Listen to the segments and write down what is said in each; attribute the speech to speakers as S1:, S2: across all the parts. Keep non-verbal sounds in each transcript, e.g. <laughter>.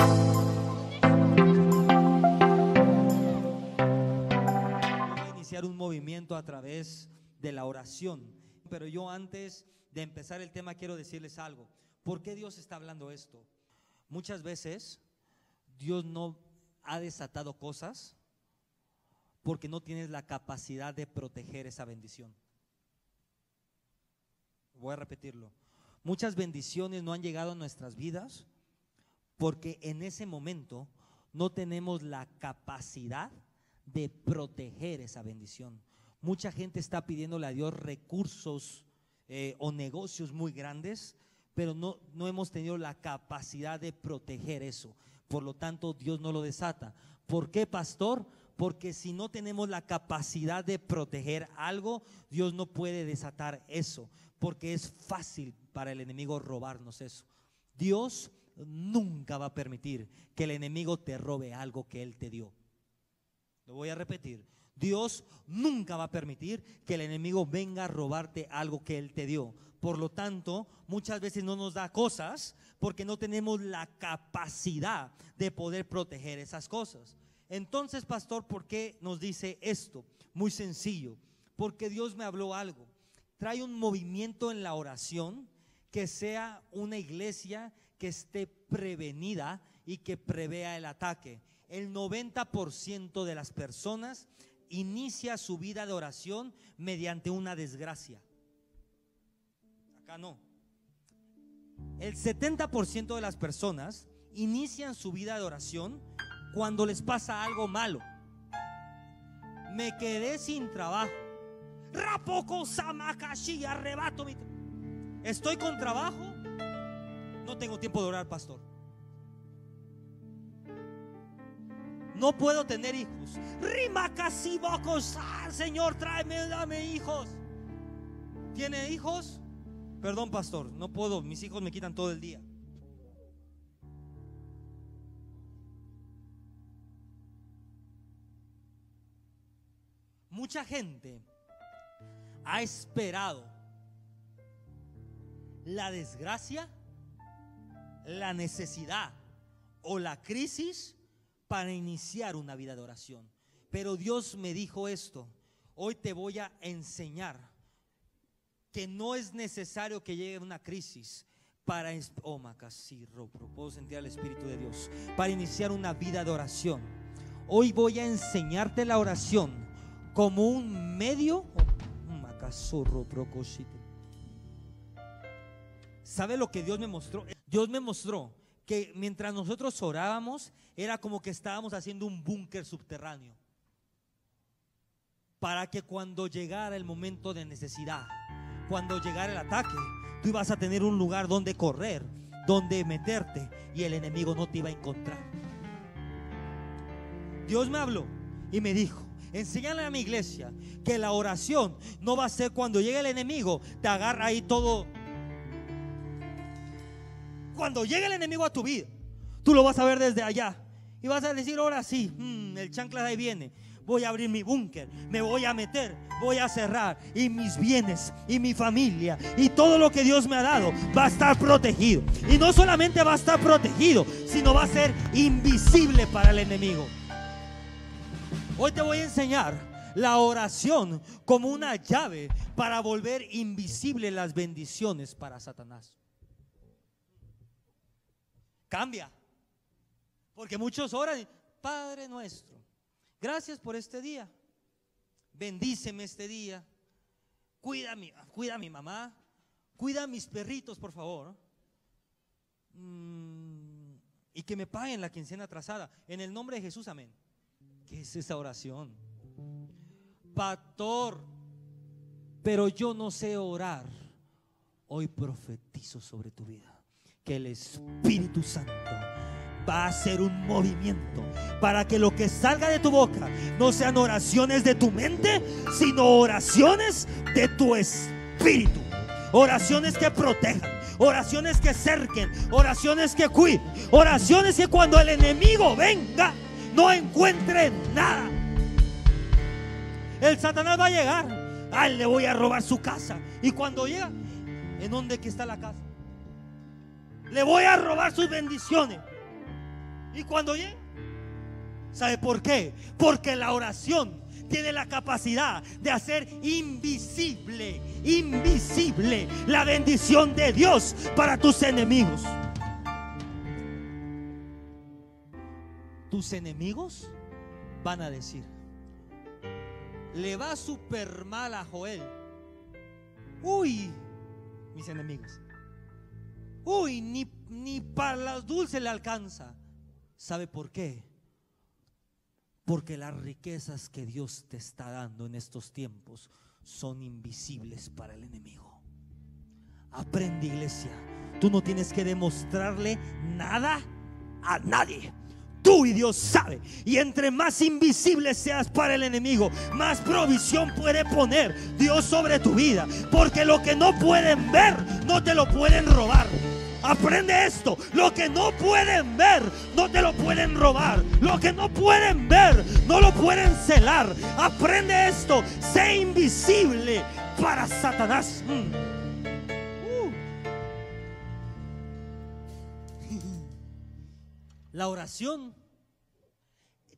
S1: A iniciar un movimiento a través de la oración. Pero yo antes de empezar el tema quiero decirles algo. ¿Por qué Dios está hablando esto? Muchas veces Dios no ha desatado cosas porque no tienes la capacidad de proteger esa bendición. Voy a repetirlo. Muchas bendiciones no han llegado a nuestras vidas porque en ese momento no tenemos la capacidad de proteger esa bendición. Mucha gente está pidiéndole a Dios recursos eh, o negocios muy grandes, pero no, no hemos tenido la capacidad de proteger eso. Por lo tanto, Dios no lo desata. ¿Por qué, pastor? Porque si no tenemos la capacidad de proteger algo, Dios no puede desatar eso, porque es fácil para el enemigo robarnos eso. Dios nunca va a permitir que el enemigo te robe algo que Él te dio. Lo voy a repetir. Dios nunca va a permitir que el enemigo venga a robarte algo que Él te dio. Por lo tanto, muchas veces no nos da cosas porque no tenemos la capacidad de poder proteger esas cosas. Entonces, pastor, ¿por qué nos dice esto? Muy sencillo. Porque Dios me habló algo. Trae un movimiento en la oración que sea una iglesia que esté prevenida y que prevea el ataque. El 90% de las personas inicia su vida de oración mediante una desgracia. Acá no. El 70% de las personas inician su vida de oración cuando les pasa algo malo. Me quedé sin trabajo. Rapoco samakashi arrebato. Estoy con trabajo. No tengo tiempo de orar, pastor. No puedo tener hijos. Rima casi Señor, tráeme, dame hijos. ¿Tiene hijos? Perdón, pastor, no puedo. Mis hijos me quitan todo el día. Mucha gente ha esperado la desgracia, la necesidad o la crisis para iniciar una vida de oración. Pero Dios me dijo esto, hoy te voy a enseñar que no es necesario que llegue una crisis para oh, puedo sentir el espíritu de Dios para iniciar una vida de oración. Hoy voy a enseñarte la oración como un medio ¿Sabe lo que Dios me mostró? Dios me mostró que mientras nosotros orábamos, era como que estábamos haciendo un búnker subterráneo. Para que cuando llegara el momento de necesidad, cuando llegara el ataque, tú ibas a tener un lugar donde correr, donde meterte y el enemigo no te iba a encontrar. Dios me habló y me dijo, enséñale a mi iglesia que la oración no va a ser cuando llegue el enemigo, te agarra ahí todo cuando llegue el enemigo a tu vida, tú lo vas a ver desde allá. Y vas a decir, ahora sí, mm, el chancla de ahí viene. Voy a abrir mi búnker, me voy a meter, voy a cerrar. Y mis bienes, y mi familia, y todo lo que Dios me ha dado va a estar protegido. Y no solamente va a estar protegido, sino va a ser invisible para el enemigo. Hoy te voy a enseñar la oración como una llave para volver invisible las bendiciones para Satanás. Cambia. Porque muchos oran, Padre nuestro, gracias por este día. Bendíceme este día. Cuida a mi, cuida mi mamá. Cuida a mis perritos, por favor. Mm, y que me paguen la quincena atrasada. En el nombre de Jesús, amén. ¿Qué es esa oración? Pastor, pero yo no sé orar. Hoy profetizo sobre tu vida que el Espíritu Santo va a hacer un movimiento para que lo que salga de tu boca no sean oraciones de tu mente, sino oraciones de tu espíritu. Oraciones que protejan, oraciones que cerquen, oraciones que cuiden, oraciones que cuando el enemigo venga no encuentre nada. El Satanás va a llegar, a él le voy a robar su casa. Y cuando llega, ¿en dónde que está la casa? Le voy a robar sus bendiciones. Y cuando llega, ¿sabe por qué? Porque la oración tiene la capacidad de hacer invisible, invisible la bendición de Dios para tus enemigos. Tus enemigos van a decir, le va súper mal a Joel. Uy, mis enemigos. Uy, ni, ni para las dulces le alcanza. ¿Sabe por qué? Porque las riquezas que Dios te está dando en estos tiempos son invisibles para el enemigo. Aprende iglesia. Tú no tienes que demostrarle nada a nadie. Tú y Dios sabe. Y entre más invisible seas para el enemigo, más provisión puede poner Dios sobre tu vida. Porque lo que no pueden ver, no te lo pueden robar. Aprende esto. Lo que no pueden ver, no te lo pueden robar. Lo que no pueden ver, no lo pueden celar. Aprende esto. Sé invisible para Satanás. Mm. La oración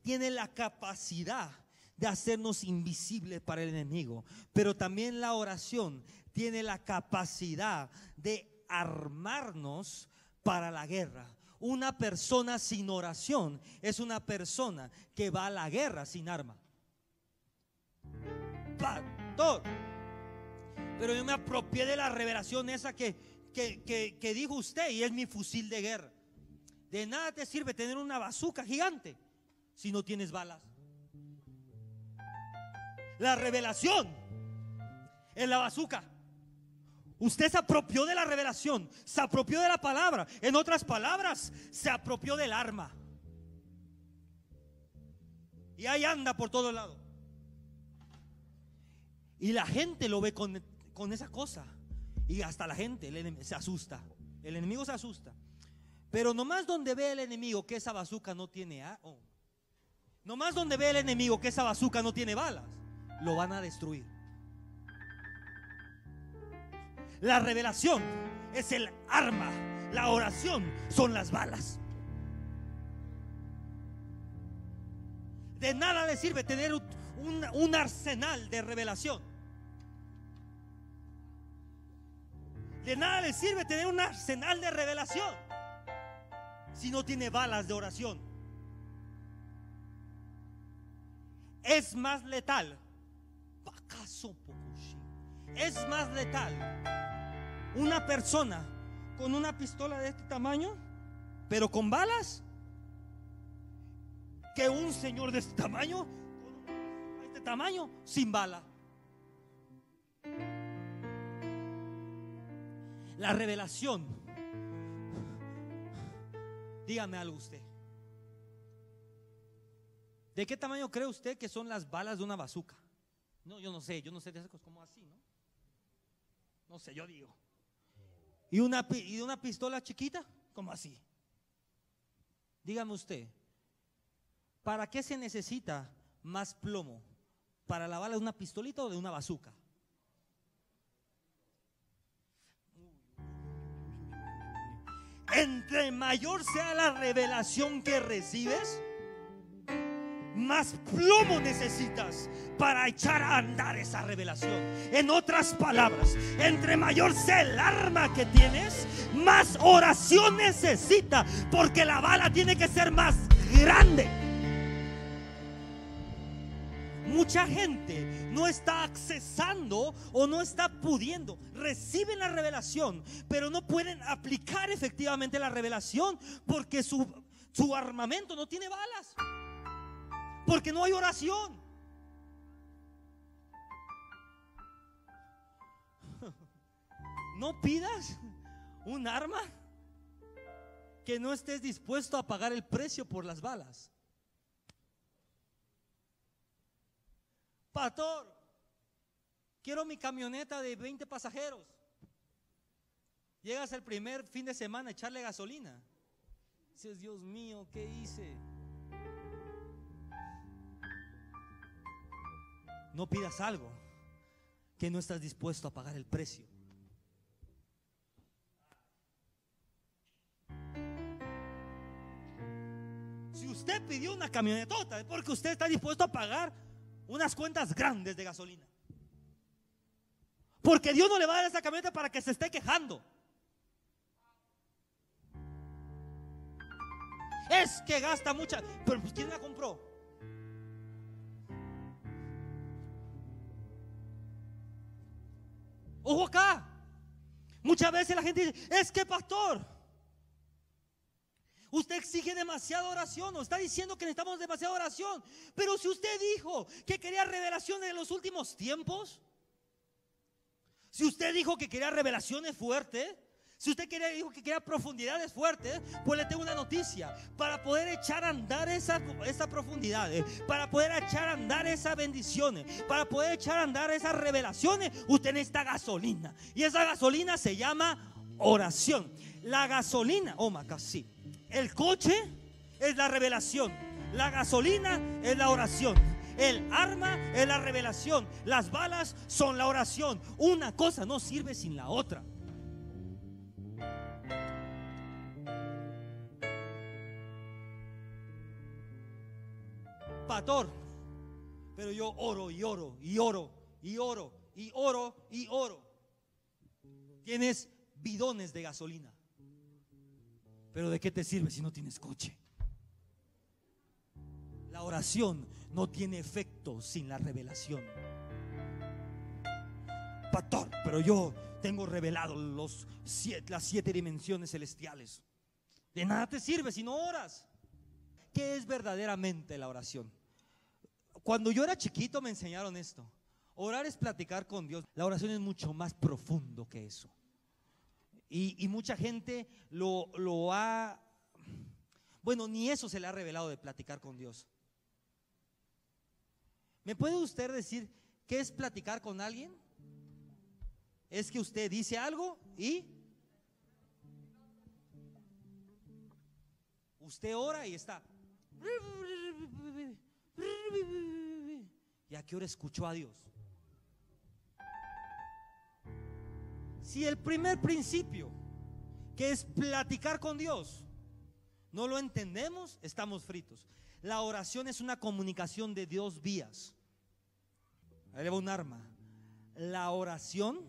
S1: tiene la capacidad de hacernos invisibles para el enemigo, pero también la oración tiene la capacidad de armarnos para la guerra. Una persona sin oración es una persona que va a la guerra sin arma. Pastor, pero yo me apropié de la revelación esa que, que, que dijo usted y es mi fusil de guerra. De nada te sirve tener una bazuca gigante si no tienes balas. La revelación es la bazuca. Usted se apropió de la revelación, se apropió de la palabra. En otras palabras, se apropió del arma. Y ahí anda por todo lado. Y la gente lo ve con, con esa cosa. Y hasta la gente se asusta. El enemigo se asusta. Pero nomás donde ve el enemigo que esa bazuca no tiene oh, nomás donde ve el enemigo que esa bazuca no tiene balas, lo van a destruir. La revelación es el arma, la oración son las balas. De nada le sirve tener un, arsenal de revelación. De nada le sirve tener un arsenal de revelación si no tiene balas de oración? Es más letal. Es más letal una persona con una pistola de este tamaño, pero con balas, que un señor de este tamaño, de este tamaño, sin bala. La revelación Dígame algo usted. ¿De qué tamaño cree usted que son las balas de una bazuca? No, yo no sé, yo no sé de esas cosas como así, ¿no? No sé, yo digo. ¿Y una, ¿Y una pistola chiquita? Como así. Dígame usted, ¿para qué se necesita más plomo? ¿Para la bala de una pistolita o de una bazuca? entre mayor sea la revelación que recibes, más plomo necesitas para echar a andar esa revelación. En otras palabras, entre mayor sea el arma que tienes, más oración necesita, porque la bala tiene que ser más grande. Mucha gente no está accesando o no está pudiendo. Reciben la revelación, pero no pueden aplicar efectivamente la revelación porque su, su armamento no tiene balas. Porque no hay oración. <laughs> No pidas un arma que no estés dispuesto a pagar el precio por las balas. Pastor, quiero mi camioneta de 20 pasajeros. Llegas el primer fin de semana a echarle gasolina. Dices, Dios mío, ¿qué hice? No pidas algo que no estás dispuesto a pagar el precio. Si usted pidió una camionetota es porque usted está dispuesto a pagar unas cuentas grandes de gasolina. Porque Dios no le va a dar esa camioneta para que se esté quejando. Es que gasta mucha. Pero pues, ¿quién la compró? Ojo acá. Muchas veces la gente dice, es que pastor, usted exige demasiada oración o está diciendo que necesitamos demasiada oración. Pero si usted dijo que quería revelaciones en los últimos tiempos, si usted dijo que quería revelaciones fuertes, si usted quería, dijo que quería profundidades fuertes, pues le tengo una noticia. Para poder echar a andar esa, esa profundidades, para poder echar a andar esas bendiciones, para poder echar a andar esas revelaciones, usted necesita gasolina. Y esa gasolina se llama oración. La gasolina, oh, casi. El coche es la revelación. La gasolina es la oración. El arma es la revelación. Las balas son la oración. Una cosa no sirve sin la otra. Pastor, pero yo oro y oro y oro y oro y oro y oro. Tienes bidones de gasolina. Pero ¿de qué te sirve si no tienes coche? La oración no tiene efecto sin la revelación. Pastor, pero yo tengo revelado los las siete dimensiones celestiales. De nada te sirve si no oras. ¿Qué es verdaderamente la oración? Cuando yo era chiquito me enseñaron esto. Orar es platicar con Dios. La oración es mucho más profundo que eso. Y, mucha gente lo, lo ha... Bueno, ni eso se le ha revelado de platicar con Dios. ¿Me puede usted decir qué es platicar con alguien? Es que usted dice algo y usted ora y está. ¿Y a qué hora escuchó a Dios? Si el primer principio, que es platicar con Dios, no lo entendemos, estamos fritos. La oración es una comunicación de Dios vías. Un arma. La oración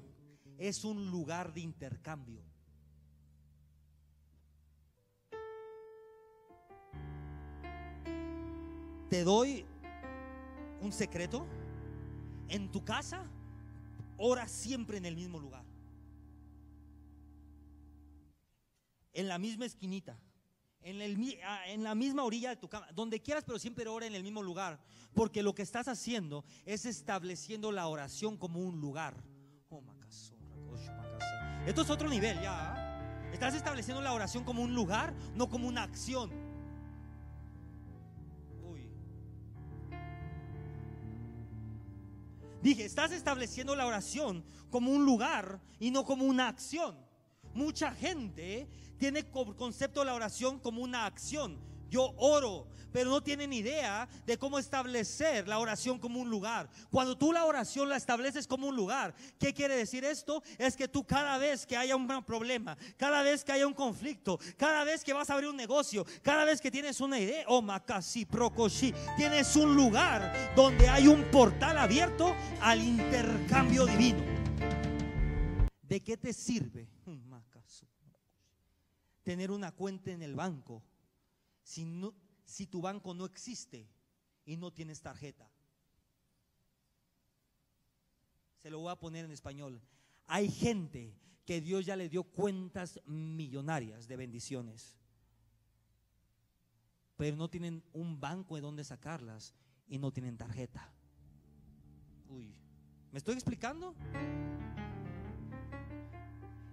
S1: es un lugar de intercambio. Te doy un secreto? En tu casa, ora siempre en el mismo lugar. En la misma esquinita. Ah, en, la misma orilla de tu cama, donde quieras, pero siempre ora en el mismo lugar. Porque lo que estás haciendo es estableciendo la oración como un lugar. Oh, Esto es otro nivel ya. ¿ah? Estás estableciendo la oración como un lugar, no como una acción. Dije, estás estableciendo la oración como un lugar y no como una acción. Mucha gente tiene concepto de la oración como una acción yo oro, pero no tienen idea de cómo establecer la oración como un lugar. Cuando tú la oración la estableces como un lugar, ¿qué quiere decir esto? Es que tú cada vez que haya un problema, cada vez que haya un conflicto, cada vez que vas a abrir un negocio, cada vez que tienes una idea, oh makasi prokoshi, tienes un lugar donde hay un portal abierto al intercambio divino. ¿De qué te sirve <laughs> tener una cuenta en el banco si, tu banco no existe y no tienes tarjeta? Se lo voy a poner en español. Hay gente que Dios ya le dio cuentas millonarias de bendiciones, pero no tienen un banco de donde sacarlas y no tienen tarjeta. Uy, ¿me estoy explicando?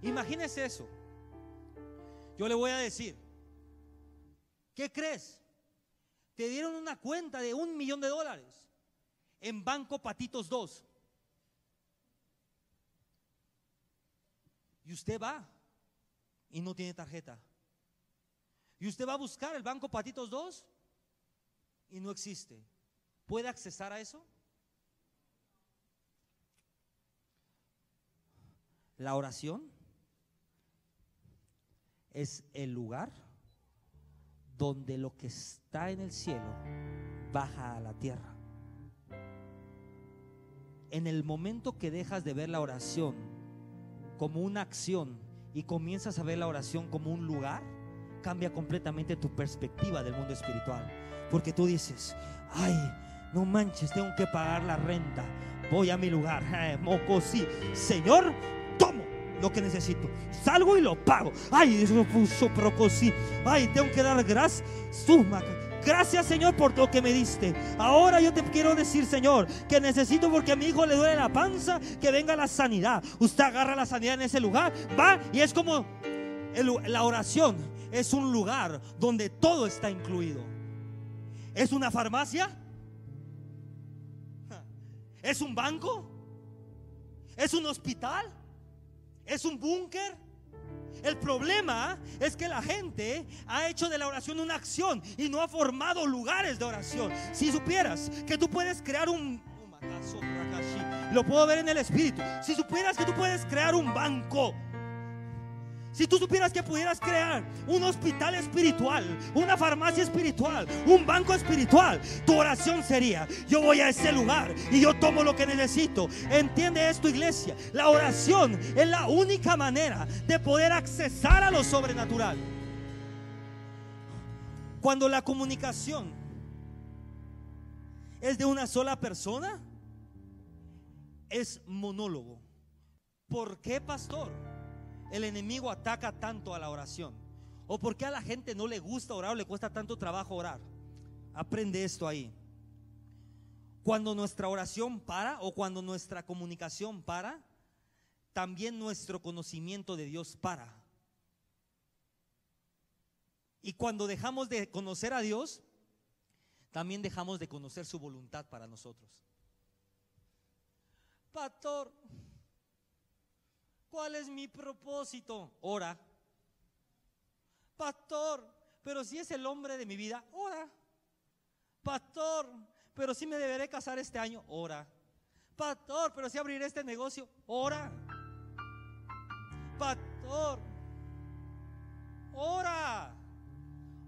S1: Imagínese eso. Yo le voy a decir, ¿Qué crees? Te dieron una cuenta de un millón de dólares en Banco Patitos 2. Y usted va y no tiene tarjeta. Y usted va a buscar el Banco Patitos 2 y no existe. ¿Puede accesar a eso? La oración es el lugar donde lo que está en el cielo baja a la tierra. En el momento que dejas de ver la oración como una acción y comienzas a ver la oración como un lugar, cambia completamente tu perspectiva del mundo espiritual. Porque tú dices, ay, no manches, tengo que pagar la renta. Voy a mi lugar. <laughs> Moco, sí. Señor, lo que necesito. Salgo y lo pago. Ay, eso puso sí. Ay, tengo que dar gracias. Gracias Señor por lo que me diste. Ahora yo te quiero decir Señor que necesito porque a mi hijo le duele la panza que venga la sanidad. Usted agarra la sanidad en ese lugar, va y es como la oración es un lugar donde todo está incluido. ¿Es una farmacia? ¿Es un banco? ¿Es un hospital? ¿Es un búnker? El problema es que la gente ha hecho de la oración una acción y no ha formado lugares de oración. Si supieras que tú puedes crear un... Lo puedo ver en el espíritu. Si supieras que tú puedes crear un banco si tú supieras que pudieras crear un hospital espiritual, una farmacia espiritual, un banco espiritual, tu oración sería, yo voy a ese lugar y yo tomo lo que necesito. Entiende esto, iglesia. La oración es la única manera de poder accesar a lo sobrenatural. Cuando la comunicación es de una sola persona, es monólogo. ¿Por qué, pastor? El enemigo ataca tanto a la oración? ¿O por qué a la gente no le gusta orar o le cuesta tanto trabajo orar? Aprende esto ahí. Cuando nuestra oración para o cuando nuestra comunicación para, también nuestro conocimiento de Dios para. Y cuando dejamos de conocer a Dios, también dejamos de conocer su voluntad para nosotros. Pastor, ¿Cuál es mi propósito? Ora. Pastor, pero si es el hombre de mi vida, ora. Pastor, pero si me deberé casar este año, ora. Pastor, pero si abriré este negocio, ora. Pastor, ora.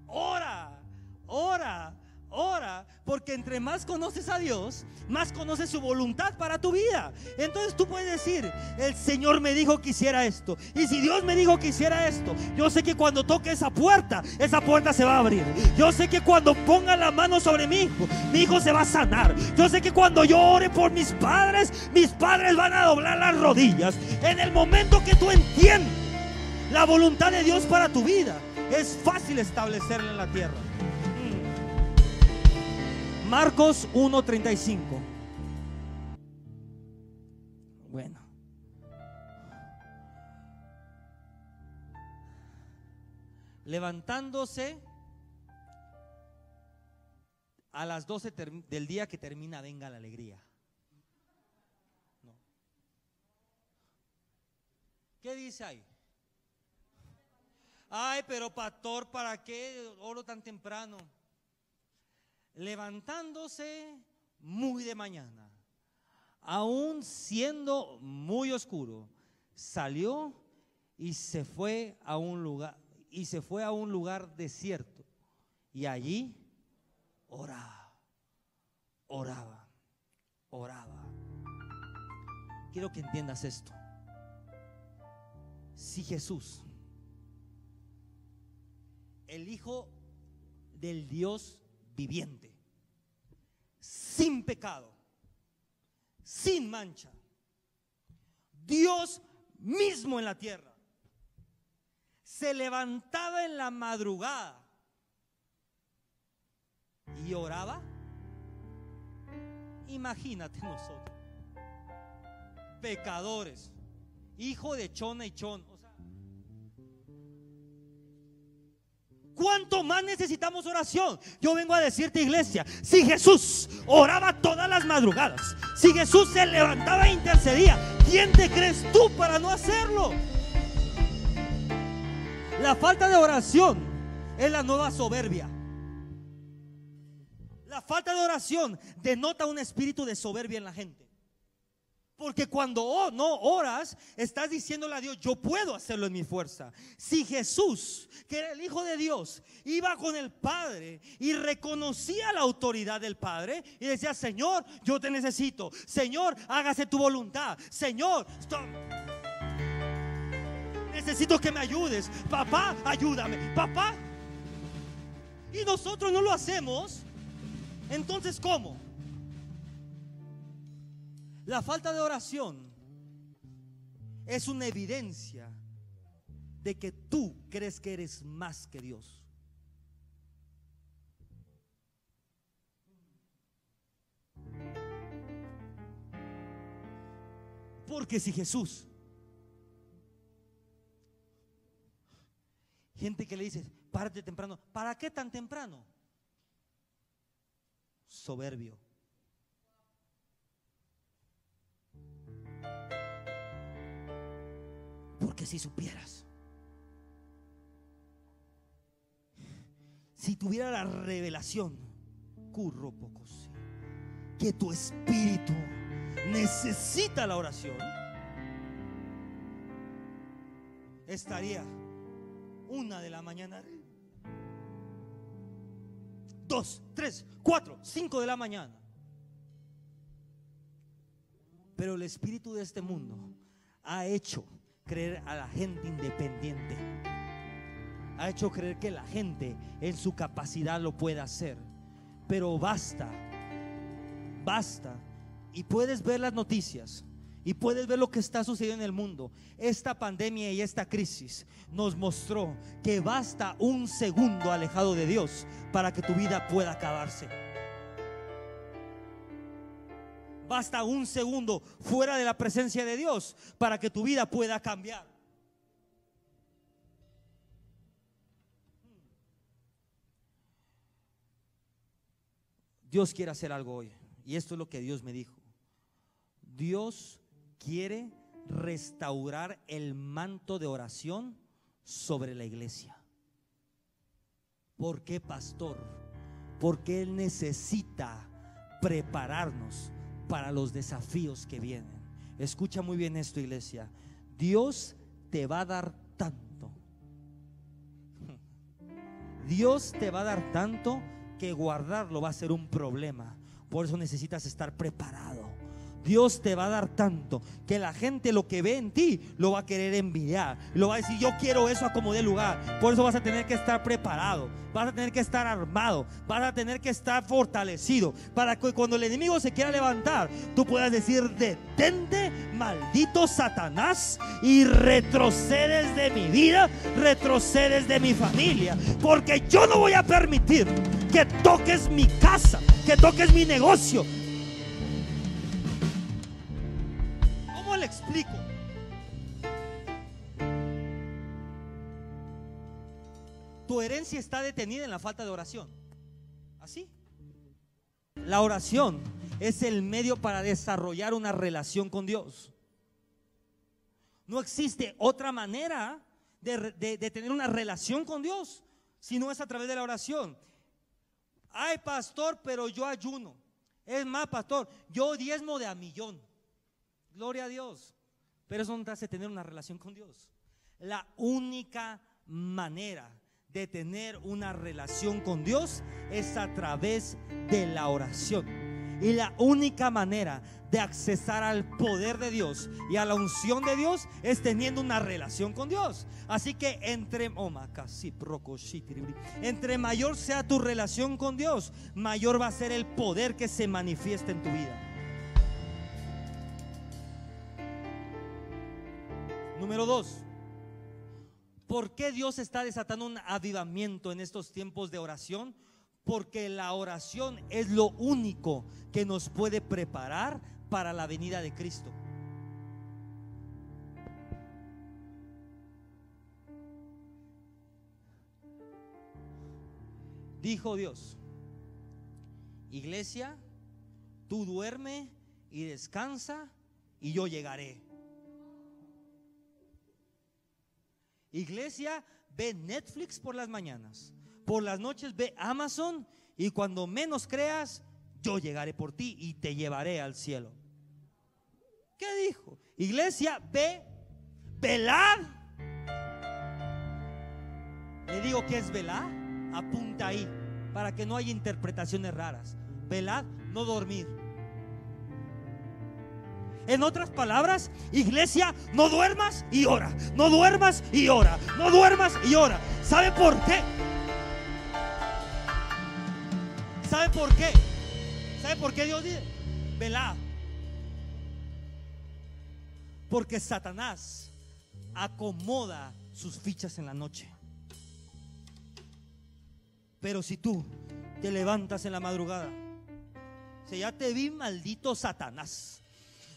S1: Ora, ora. Ora, porque entre más conoces a Dios, más conoces su voluntad para tu vida. Entonces tú puedes decir, el Señor me dijo que hiciera esto. Y si Dios me dijo que hiciera esto, yo sé que cuando toque esa puerta, esa puerta se va a abrir. Yo sé que cuando ponga la mano sobre mi hijo, mi hijo se va a sanar. Yo sé que cuando yo ore por mis padres, mis padres van a doblar las rodillas. En el momento que tú entiendes la voluntad de Dios para tu vida, es fácil establecerla en la tierra. Marcos 1:35. Bueno. Levantándose a las 12 del día que termina, venga la alegría. ¿Qué dice ahí? Ay, pero pastor, ¿para qué oro tan temprano? Levantándose muy de mañana, aún siendo muy oscuro, salió y se fue a un lugar y se fue a un lugar desierto y allí oraba, oraba, oraba. Quiero que entiendas esto. Si Jesús, el Hijo del Dios viviente, sin pecado, sin mancha. Dios mismo en la tierra se levantaba en la madrugada y oraba. Imagínate nosotros, pecadores, hijo de Chona y Chon, ¿Cuánto más necesitamos oración? Yo vengo a decirte, iglesia, si Jesús oraba todas las madrugadas, si Jesús se levantaba e intercedía, ¿quién te crees tú para no hacerlo? La falta de oración es la nueva soberbia. La falta de oración denota un espíritu de soberbia en la gente. Porque cuando oh, no oras, estás diciéndole a Dios, yo puedo hacerlo en mi fuerza. Si Jesús, que era el Hijo de Dios, iba con el Padre y reconocía la autoridad del Padre y decía, Señor, yo te necesito. Señor, hágase tu voluntad. Señor, necesito que me ayudes. Papá, ayúdame. Papá. Y nosotros no lo hacemos. Entonces, ¿cómo? La falta de oración es una evidencia de que tú crees que eres más que Dios. Porque si Jesús, gente que le dice, párate temprano, ¿para qué tan temprano? Soberbio. Si supieras, si tuviera la revelación, curro pocos, que tu espíritu necesita la oración, estaría una de la mañana, dos, tres, cuatro, cinco de la mañana. Pero el espíritu de este mundo ha hecho creer a la gente independiente. Ha hecho creer que la gente en su capacidad lo puede hacer. Pero basta, basta. Y puedes ver las noticias. Y puedes ver lo que está sucediendo en el mundo. Esta pandemia y esta crisis nos mostró que basta un segundo alejado de Dios para que tu vida pueda acabarse. Basta un segundo fuera de la presencia de Dios para que tu vida pueda cambiar. Dios quiere hacer algo hoy. Y esto es lo que Dios me dijo. Dios quiere restaurar el manto de oración sobre la iglesia. ¿Por qué, pastor? Porque Él necesita prepararnos para los desafíos que vienen. Escucha muy bien esto, iglesia. Dios te va a dar tanto. Dios te va a dar tanto que guardarlo va a ser un problema. Por eso necesitas estar preparado. Dios te va a dar tanto que la gente lo que ve en ti lo va a querer envidiar. Lo va a decir, yo quiero eso a como de lugar. Por eso vas a tener que estar preparado. Vas a tener que estar armado. Vas a tener que estar fortalecido. Para que cuando el enemigo se quiera levantar, tú puedas decir, detente, maldito Satanás. Y retrocedes de mi vida, retrocedes de mi familia. Porque yo no voy a permitir que toques mi casa, que toques mi negocio Tu herencia está detenida en la falta de oración. ¿Así? La oración es el medio para desarrollar una relación con Dios. No existe otra manera de, de, tener una relación con Dios si no es a través de la oración. Ay, pastor, pero yo ayuno. Es más, pastor, yo diezmo de a millón. Gloria a Dios. Pero eso no te hace tener una relación con Dios. La única manera de tener una relación con Dios es a través de la oración. Y la única manera de accesar al poder de Dios y a la unción de Dios es teniendo una relación con Dios. Así que entre, oh, entre mayor sea tu relación con Dios, mayor va a ser el poder que se manifiesta en tu vida. Número dos, ¿por qué Dios está desatando un avivamiento en estos tiempos de oración? Porque la oración es lo único que nos puede preparar para la venida de Cristo. Dijo Dios, iglesia, tú duerme y descansa y yo llegaré. Iglesia, ve Netflix por las mañanas. Por las noches ve Amazon y cuando menos creas, yo llegaré por ti y te llevaré al cielo. ¿Qué dijo? Iglesia, ve, velad. Le digo que es velar, apunta ahí, para que no haya interpretaciones raras. Velad, no dormir. En otras palabras, iglesia, no duermas y ora. No duermas y ora. No duermas y ora. ¿Sabe por qué? ¿Sabe por qué? ¿Sabe por qué Dios dice? Velad. Porque Satanás acomoda sus fichas en la noche. Pero si tú te levantas en la madrugada, si ya te vi maldito Satanás.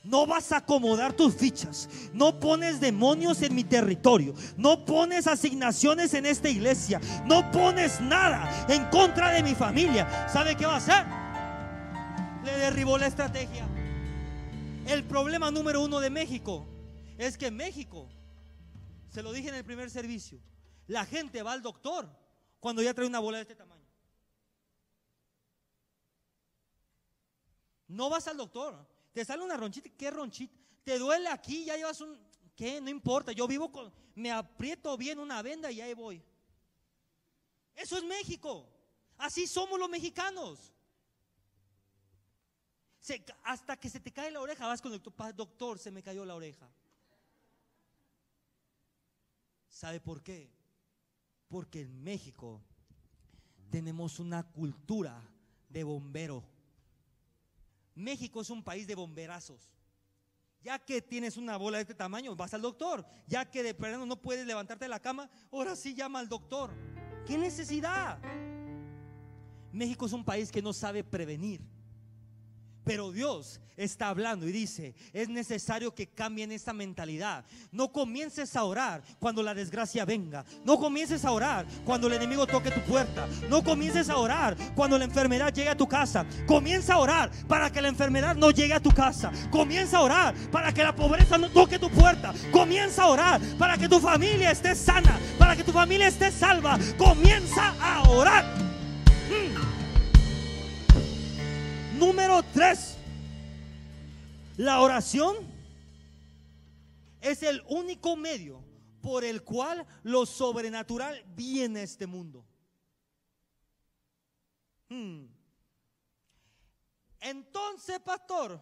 S1: No vas a acomodar tus fichas. No pones demonios en mi territorio. No pones asignaciones en esta iglesia. No pones nada en contra de mi familia. ¿Sabe qué va a hacer? Le derribó la estrategia. El problema número uno de México es que México, se lo dije en el primer servicio, la gente va al doctor cuando ya trae una bola de este tamaño. No vas al doctor. Te sale una ronchita. ¿Qué ronchita? Te duele aquí, ya llevas un... ¿Qué? No importa. Yo vivo con... Me aprieto bien una venda y ahí voy. Eso es México. Así somos los mexicanos. hasta que se te cae la oreja, vas con el doctor, doctor, se me cayó la oreja. ¿Sabe por qué? Porque en México tenemos una cultura de bombero. México es un país de bomberazos. Ya que tienes una bola de este tamaño, vas al doctor. Ya que de pronto no puedes levantarte de la cama, ahora sí llama al doctor. ¿Qué necesidad? México es un país que no sabe prevenir. Pero Dios está hablando y dice, es necesario que cambien esta mentalidad. No comiences a orar cuando la desgracia venga. No comiences a orar cuando el enemigo toque tu puerta. No comiences a orar cuando la enfermedad llegue a tu casa. Comienza a orar para que la enfermedad no llegue a tu casa. Comienza a orar para que la pobreza no toque tu puerta. Comienza a orar para que tu familia esté sana, para que tu familia esté salva. Comienza a orar. Número tres, la oración es el único medio por el cual lo sobrenatural viene a este mundo. Hmm. Entonces, pastor,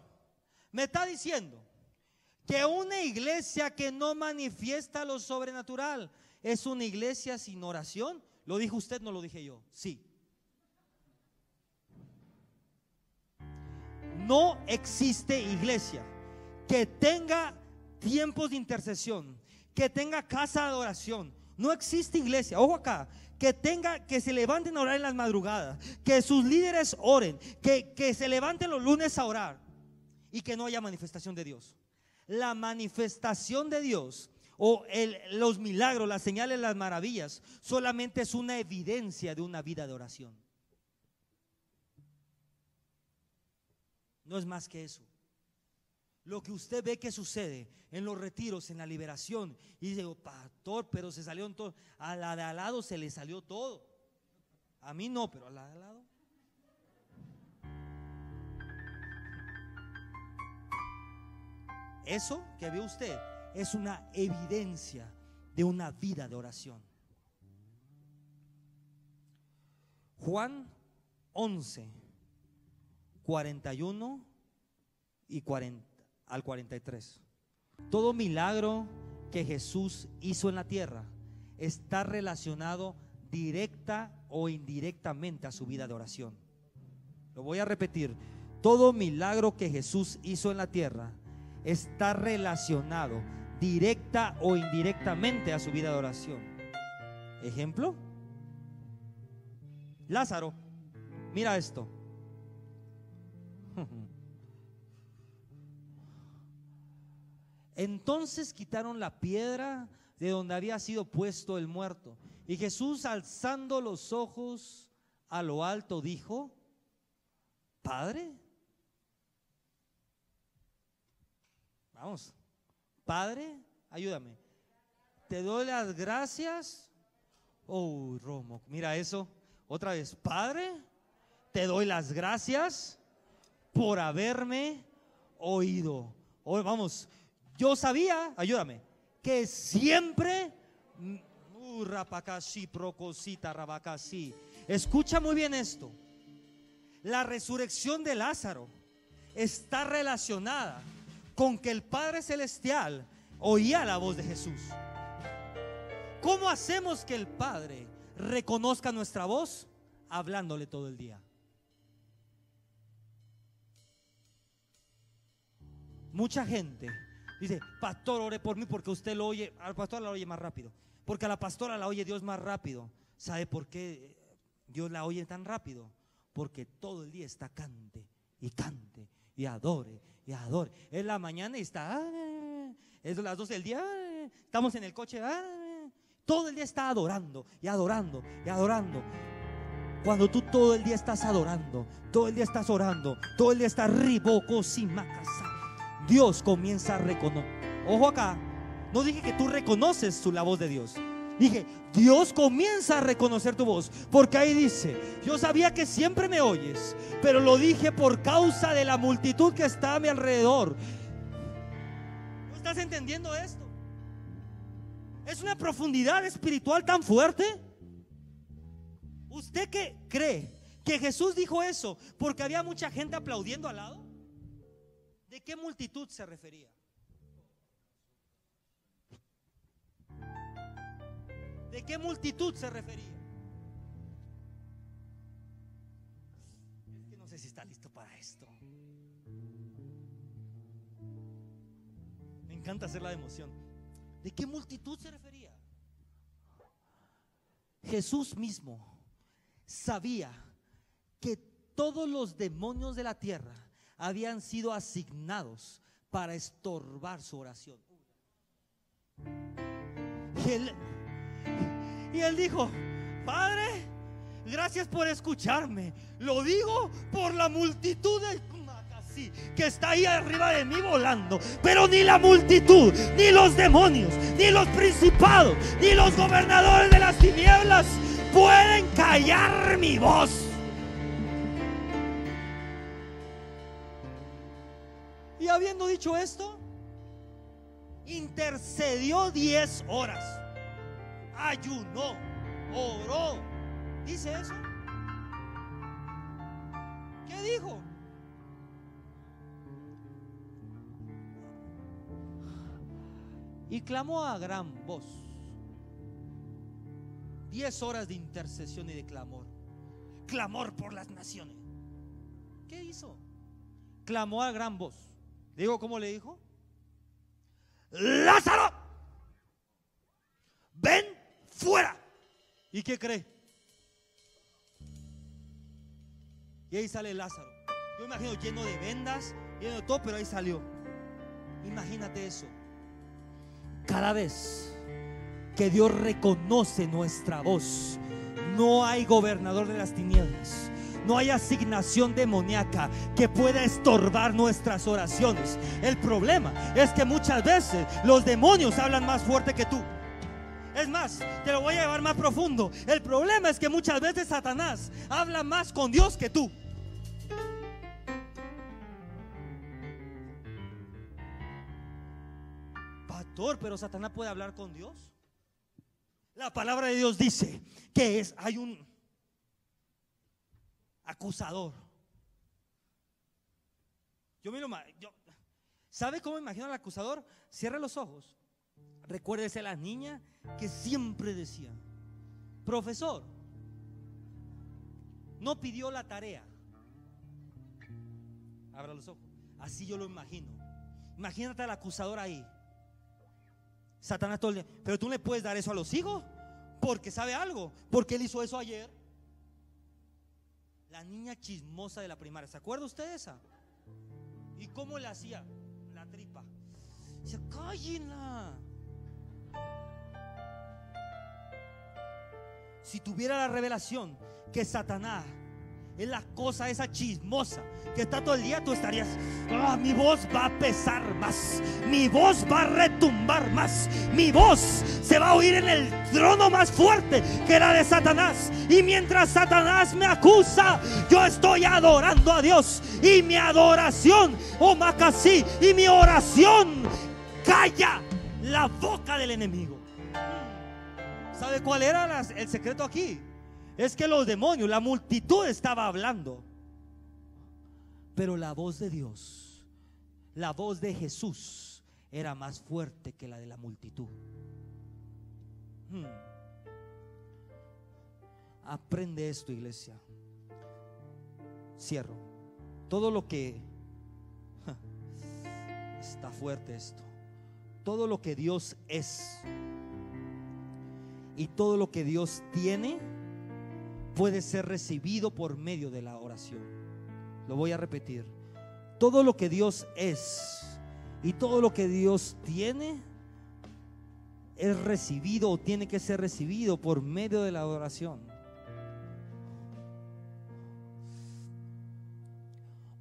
S1: me está diciendo que una iglesia que no manifiesta lo sobrenatural es una iglesia sin oración. ¿Lo dijo usted? No lo dije yo. Sí. No existe iglesia que tenga tiempos de intercesión, que tenga casa de adoración. No existe iglesia, ojo acá, que tenga, que se levanten a orar en las madrugadas, que sus líderes oren, que, que se levanten los lunes a orar y que no haya manifestación de Dios. La manifestación de Dios o los milagros, las señales, las maravillas, solamente es una evidencia de una vida de oración. No es más que eso. Lo que usted ve que sucede en los retiros, en la liberación, y dice, oh, pastor, pero se salió todo. A la de al lado se le salió todo. A mí no, pero a la de al lado. Eso que ve usted es una evidencia de una vida de oración. Juan 11 41 y 40, al 43. Todo milagro que Jesús hizo en la tierra está relacionado directa o indirectamente a su vida de oración. Lo voy a repetir. Todo milagro que Jesús hizo en la tierra está relacionado directa o indirectamente a su vida de oración. Ejemplo, Lázaro, mira esto. <laughs> Entonces quitaron la piedra de donde había sido puesto el muerto. Y Jesús, alzando los ojos a lo alto, dijo, Padre, vamos, Padre, ayúdame. Te doy las gracias. Oh, Romo, mira eso. Otra vez, Padre, te doy las gracias por haberme oído Hoy vamos, yo sabía, ayúdame, que siempre uh, procosita, rabacasí. Escucha muy bien esto. La resurrección de Lázaro está relacionada con que el Padre Celestial oía la voz de Jesús. ¿Cómo hacemos que el Padre reconozca nuestra voz? Hablándole todo el día. Mucha gente dice, pastor, ore por mí porque usted lo oye, al pastor la oye más rápido. Porque a la pastora la oye Dios más rápido. ¿Sabe por qué Dios la oye tan rápido? Porque todo el día está cante y cante y adore y adore. Es la mañana y está, ah, es las 12 del día, ah, estamos en el coche, ah, todo el día está adorando y adorando y adorando. Cuando tú todo el día estás adorando, todo el día estás orando, todo el día estás riboco Dios comienza a reconocer. Ojo acá, no dije que tú reconoces la voz de Dios. Dije, Dios comienza a reconocer tu voz. Porque ahí dice, yo sabía que siempre me oyes, pero lo dije por causa de la multitud que está a mi alrededor. ¿No estás entendiendo esto? Es una profundidad espiritual tan fuerte. ¿Usted qué cree que Jesús dijo eso porque había mucha gente aplaudiendo al lado? ¿De qué multitud se refería? ¿De qué multitud se refería? Es que no sé si está listo para esto. Me encanta hacer la emoción. ¿De qué multitud se refería? Jesús mismo sabía que todos los demonios de la tierra habían sido asignados para estorbar su oración. Y él, y él dijo, Padre, gracias por escucharme. Lo digo por la multitud que está ahí arriba de mí volando. Pero ni la multitud, ni los demonios, ni los principados, ni los gobernadores de las tinieblas pueden callar mi voz. Dicho esto, intercedió diez horas ayunó, oró. ¿Dice eso? ¿Qué dijo? Y clamó a gran voz. Diez horas de intercesión y de clamor. Clamor por las naciones. ¿Qué hizo? Clamó a gran voz. Digo, ¿cómo le dijo? Lázaro, ven fuera. ¿Y qué cree? Y ahí sale Lázaro. Yo imagino lleno de vendas, lleno de todo, pero ahí salió. Imagínate eso. Cada vez que Dios reconoce nuestra voz, no hay gobernador de las tinieblas. No hay asignación demoníaca que pueda estorbar nuestras oraciones. El problema es que muchas veces los demonios hablan más fuerte que tú. Es más, te lo voy a llevar más profundo. El problema es que muchas veces Satanás habla más con Dios que tú. Pastor, pero Satanás puede hablar con Dios. La palabra de Dios dice que es hay un acusador. Yo miro, yo, ¿sabe cómo imagino al acusador? Cierra los ojos. Recuérdese a las niñas que siempre decían, profesor, no pidió la tarea. Abra los ojos. Así yo lo imagino. Imagínate al acusador ahí. Satanás todo el día. Pero tú le puedes dar eso a los hijos porque sabe algo. Porque él hizo eso ayer. La niña chismosa de la primaria. ¿Se acuerda usted de esa? ¿Y cómo le hacía? La tripa. Dice, cállenla. Si tuviera la revelación que Satanás es la cosa esa chismosa que está todo el día, tú estarías, ah, mi voz va a pesar más, mi voz va a retumbar más, mi voz se va a oír en el trono más fuerte que la de Satanás. Y mientras Satanás me acusa, yo estoy adorando a Dios y mi adoración, oh Macasí, y mi oración calla la boca del enemigo. ¿Sabe cuál era el secreto aquí? Es que los demonios, la multitud estaba hablando. Pero la voz de Dios, la voz de Jesús era más fuerte que la de la multitud. Hmm. Aprende esto, iglesia. Cierro. Todo lo que está fuerte esto. Todo lo que Dios es y todo lo que Dios tiene puede ser recibido por medio de la oración. Lo voy a repetir. Todo lo que Dios es y todo lo que Dios tiene es recibido o tiene que ser recibido por medio de la oración.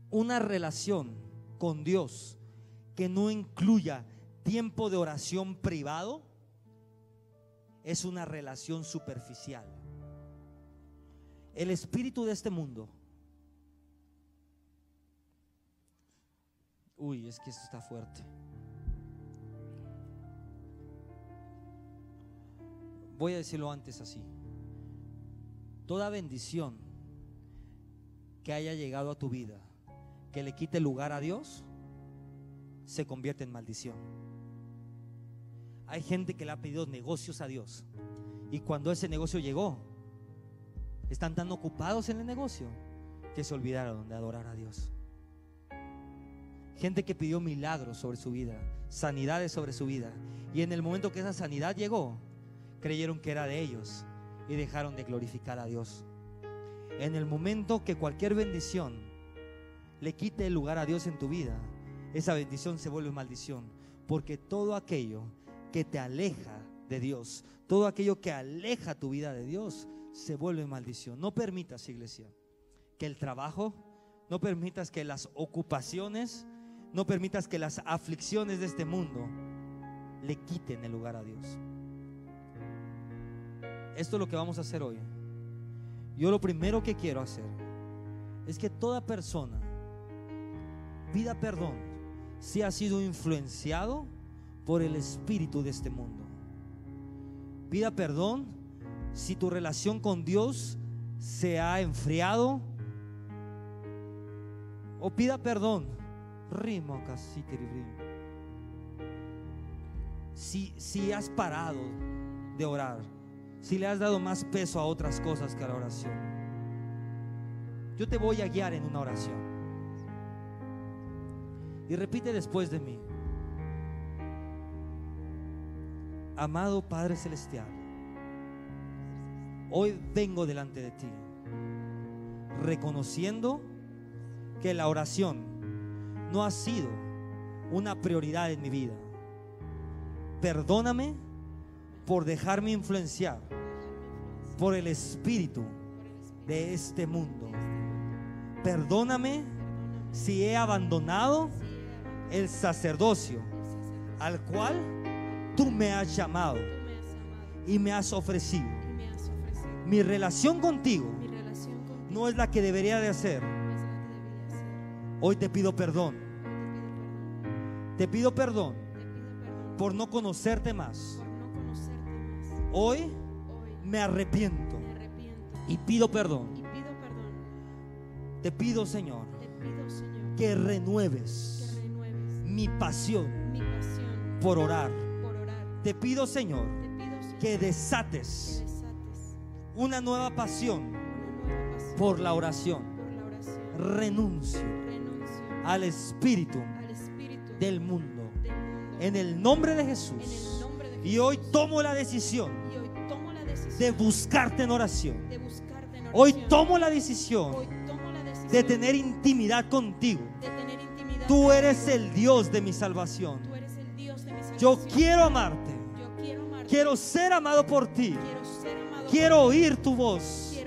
S1: Una relación con Dios que no incluya tiempo de oración privado es una relación superficial. El espíritu de este mundo. Uy, es que esto está fuerte. Voy a decirlo antes así. Toda bendición que haya llegado a tu vida, que le quite lugar a Dios, se convierte en maldición. Hay gente que le ha pedido negocios a Dios. Y cuando ese negocio llegó, están tan ocupados en el negocio que se olvidaron de adorar a Dios. Gente que pidió milagros sobre su vida, sanidades sobre su vida. Y en el momento que esa sanidad llegó, creyeron que era de ellos y dejaron de glorificar a Dios. En el momento que cualquier bendición le quite el lugar a Dios en tu vida, esa bendición se vuelve maldición. Porque todo aquello que te aleja de Dios, todo aquello que aleja tu vida de Dios, se vuelve maldición. No permitas, iglesia, que el trabajo, no permitas que las ocupaciones, no permitas que las aflicciones de este mundo le quiten el lugar a Dios. Esto es lo que vamos a hacer hoy. Yo lo primero que quiero hacer es que toda persona pida perdón si ha sido influenciado por el espíritu de este mundo. Pida perdón si tu relación con Dios se ha enfriado. O pida perdón. Si, si has parado de orar, si le has dado más peso a otras cosas que a la oración, yo te voy a guiar en una oración. Y repite después de mí. Amado Padre Celestial, hoy vengo delante de ti, reconociendo que la oración no ha sido una prioridad en mi vida. Perdóname por dejarme influenciar por el espíritu de este mundo. Perdóname si he abandonado el sacerdocio al cual tú me has llamado y me has ofrecido. Mi relación contigo no es la que debería de hacer. Hoy te pido perdón. Te pido perdón por no conocerte más. Hoy me arrepiento y pido perdón. Te pido, Señor, que renueves mi pasión por orar te pido, Señor, que desates una nueva pasión por la oración. Renuncio al espíritu del mundo. En el nombre de Jesús. Y hoy tomo la decisión de buscarte en oración. Hoy tomo la decisión de tener intimidad contigo. Tú eres el Dios de mi salvación. Yo quiero amarte. Quiero ser amado por ti. Quiero oír tu voz.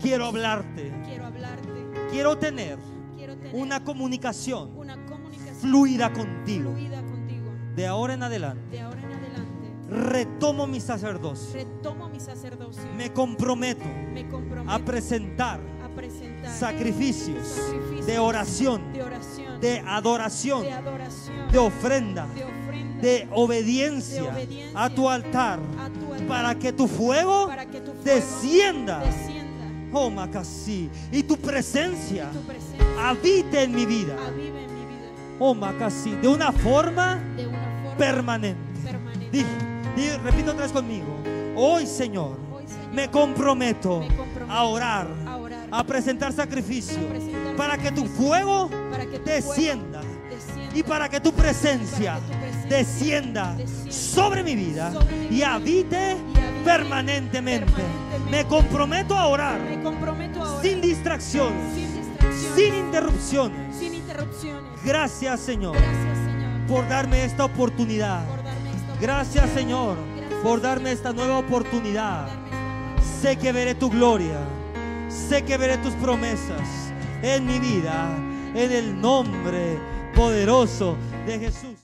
S1: quiero hablarte,
S2: quiero hablarte,
S1: quiero tener
S2: quiero tener
S1: una comunicación
S2: una comunicación
S1: fluida contigo.
S2: fluida contigo.
S1: De ahora en adelante,
S2: De ahora en adelante,
S1: retomo mi sacerdocio.
S2: retomo mi sacerdocio.
S1: Me comprometo
S2: Me comprometo
S1: a presentar
S2: a presentar
S1: sacrificios
S2: sacrificios
S1: de oración,
S2: de oración,
S1: de adoración,
S2: de adoración,
S1: de ofrenda,
S2: de ofrenda,
S1: de obediencia
S2: de obediencia
S1: a tu altar,
S2: a tu altar,
S1: para que tu fuego
S2: para que tu fuego
S1: descienda.
S2: descienda
S1: Oh, Macasí, y tu presencia
S2: y tu presencia
S1: habite en mi vida.
S2: avive en mi vida
S1: Oh, Macasí, de una forma
S2: de una forma
S1: permanente.
S2: permanente.
S1: Di, di, repito otra vez conmigo. Hoy, Señor,
S2: Hoy, Señor,
S1: me comprometo
S2: me comprometo
S1: a orar,
S2: a orar,
S1: a presentar sacrificio,
S2: a presentar
S1: para que tu fuego
S2: para que tu fuego
S1: descienda y para que tu presencia descienda sobre mi vida y habite permanentemente. Me comprometo a orar sin distracciones,
S2: sin
S1: interrupciones. Gracias, Señor, por darme esta oportunidad. Gracias, Señor, por darme esta nueva oportunidad. Sé que veré tu gloria. Sé que veré tus promesas en mi vida. En el nombre poderoso de Jesús.